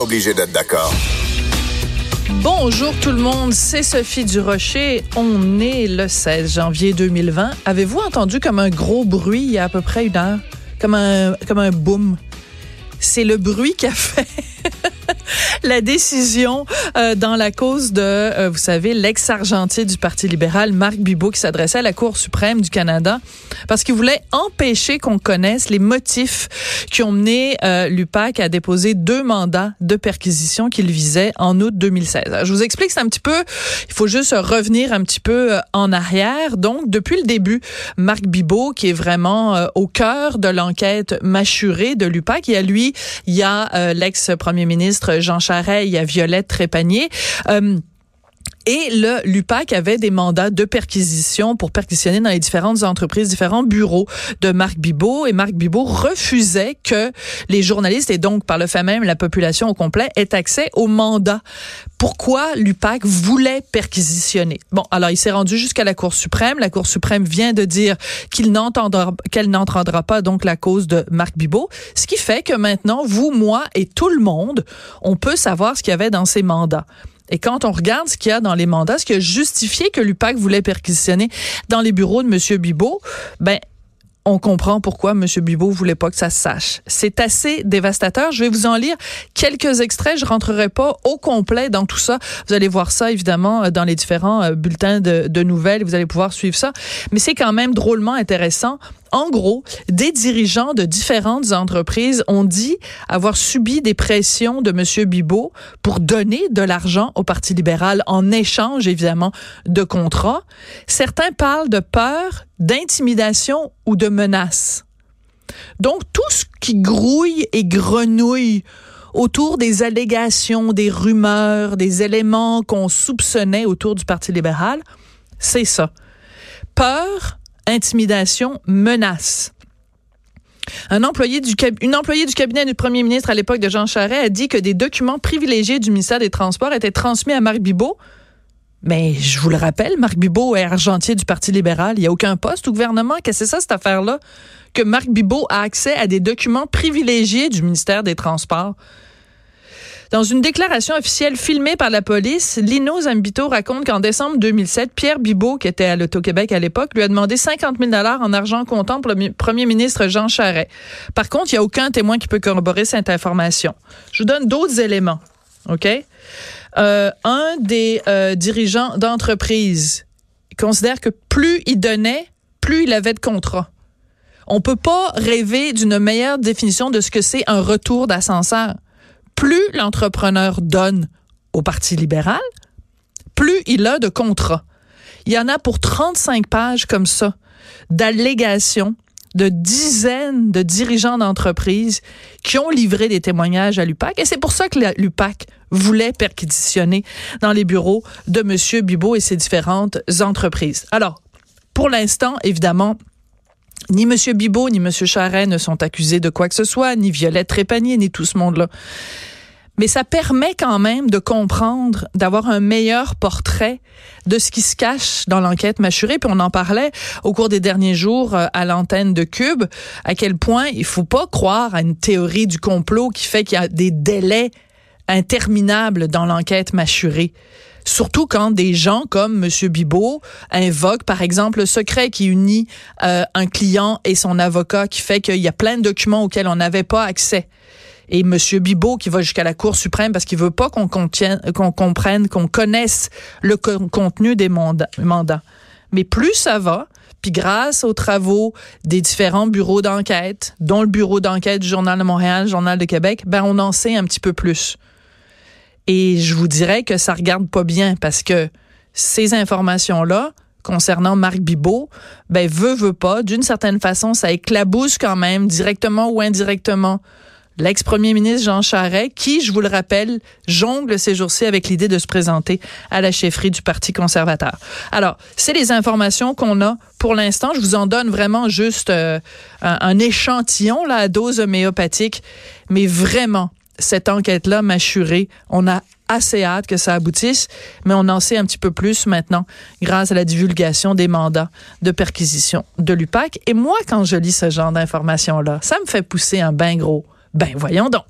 Obligé d'être d'accord. Bonjour tout le monde, c'est Sophie Durocher. On est le 16 janvier 2020. Avez-vous entendu comme un gros bruit il y a à peu près une heure? Comme un, comme un boom. C'est le bruit qu'a fait la décision euh, dans la cause de, euh, vous savez, l'ex-argentier du Parti libéral, Marc Bibot, qui s'adressait à la Cour suprême du Canada parce qu'il voulait empêcher qu'on connaisse les motifs qui ont mené euh, l'UPAC à déposer deux mandats de perquisition qu'il visait en août 2016. je vous explique, c'est un petit peu, il faut juste revenir un petit peu euh, en arrière. Donc, depuis le début, Marc Bibot, qui est vraiment euh, au cœur de l'enquête mâchurée de l'UPAC, il y a lui, il y a l'ex-premier ministre Jean Charest, il y a Violette Trépanier. Et le l'UPAC avait des mandats de perquisition pour perquisitionner dans les différentes entreprises, différents bureaux de Marc Bibot. Et Marc Bibot refusait que les journalistes et donc par le fait même la population au complet aient accès aux mandats. Pourquoi l'UPAC voulait perquisitionner? Bon, alors il s'est rendu jusqu'à la Cour suprême. La Cour suprême vient de dire qu'il n'entendra, qu'elle n'entendra pas donc la cause de Marc Bibot. Ce qui fait que maintenant, vous, moi et tout le monde, on peut savoir ce qu'il y avait dans ces mandats. Et quand on regarde ce qu'il y a dans les mandats, ce qui a justifié que l'UPAC voulait perquisitionner dans les bureaux de M. Bibot, ben on comprend pourquoi M. Bibot voulait pas que ça se sache. C'est assez dévastateur. Je vais vous en lire quelques extraits. Je rentrerai pas au complet dans tout ça. Vous allez voir ça, évidemment, euh, dans les différents euh, bulletins de, de nouvelles. Vous allez pouvoir suivre ça. Mais c'est quand même drôlement intéressant en gros, des dirigeants de différentes entreprises ont dit avoir subi des pressions de M. Bibot pour donner de l'argent au Parti libéral en échange, évidemment, de contrats. Certains parlent de peur, d'intimidation ou de menace. Donc, tout ce qui grouille et grenouille autour des allégations, des rumeurs, des éléments qu'on soupçonnait autour du Parti libéral, c'est ça. Peur, intimidation, menace. Un employé du, une employée du cabinet du premier ministre à l'époque de Jean Charest a dit que des documents privilégiés du ministère des Transports étaient transmis à Marc Bibot. Mais je vous le rappelle, Marc Bibot est argentier du Parti libéral. Il n'y a aucun poste au gouvernement. Qu'est-ce que c'est ça, cette affaire-là? Que Marc Bibot a accès à des documents privilégiés du ministère des Transports. Dans une déclaration officielle filmée par la police, Lino Zambito raconte qu'en décembre 2007, Pierre Bibot, qui était à l'Auto-Québec à l'époque, lui a demandé 50 000 en argent comptant pour le premier ministre Jean Charest. Par contre, il n'y a aucun témoin qui peut corroborer cette information. Je vous donne d'autres éléments. OK? Euh, un des euh, dirigeants d'entreprise considère que plus il donnait, plus il avait de contrats. On peut pas rêver d'une meilleure définition de ce que c'est un retour d'ascenseur plus l'entrepreneur donne au Parti libéral, plus il a de contrats. Il y en a pour 35 pages comme ça d'allégations de dizaines de dirigeants d'entreprises qui ont livré des témoignages à l'UPAC. Et c'est pour ça que l'UPAC voulait perquisitionner dans les bureaux de M. Bibot et ses différentes entreprises. Alors, pour l'instant, évidemment, ni M. Bibot, ni M. Charret ne sont accusés de quoi que ce soit, ni Violette Trépanier, ni tout ce monde-là. Mais ça permet quand même de comprendre, d'avoir un meilleur portrait de ce qui se cache dans l'enquête mâchurée. Puis on en parlait au cours des derniers jours euh, à l'antenne de Cube, à quel point il faut pas croire à une théorie du complot qui fait qu'il y a des délais interminables dans l'enquête mâchurée. Surtout quand des gens comme M. Bibot invoquent, par exemple, le secret qui unit euh, un client et son avocat, qui fait qu'il y a plein de documents auxquels on n'avait pas accès. Et M. Bibot qui va jusqu'à la Cour suprême parce qu'il veut pas qu'on comprenne, qu'on connaisse le contenu des mandats. Mais plus ça va, puis grâce aux travaux des différents bureaux d'enquête, dont le bureau d'enquête du Journal de Montréal, Journal de Québec, ben on en sait un petit peu plus. Et je vous dirais que ça regarde pas bien parce que ces informations-là, concernant Marc Bibot, ben veut veut pas, d'une certaine façon, ça éclabousse quand même, directement ou indirectement, l'ex-premier ministre Jean Charest, qui, je vous le rappelle, jongle ces jours-ci avec l'idée de se présenter à la chefferie du Parti conservateur. Alors, c'est les informations qu'on a pour l'instant. Je vous en donne vraiment juste euh, un, échantillon là, à dose homéopathique, mais vraiment, cette enquête-là mâchurée. On a assez hâte que ça aboutisse, mais on en sait un petit peu plus maintenant grâce à la divulgation des mandats de perquisition de l'UPAC. Et moi, quand je lis ce genre d'informations-là, ça me fait pousser un bain gros. Ben voyons donc.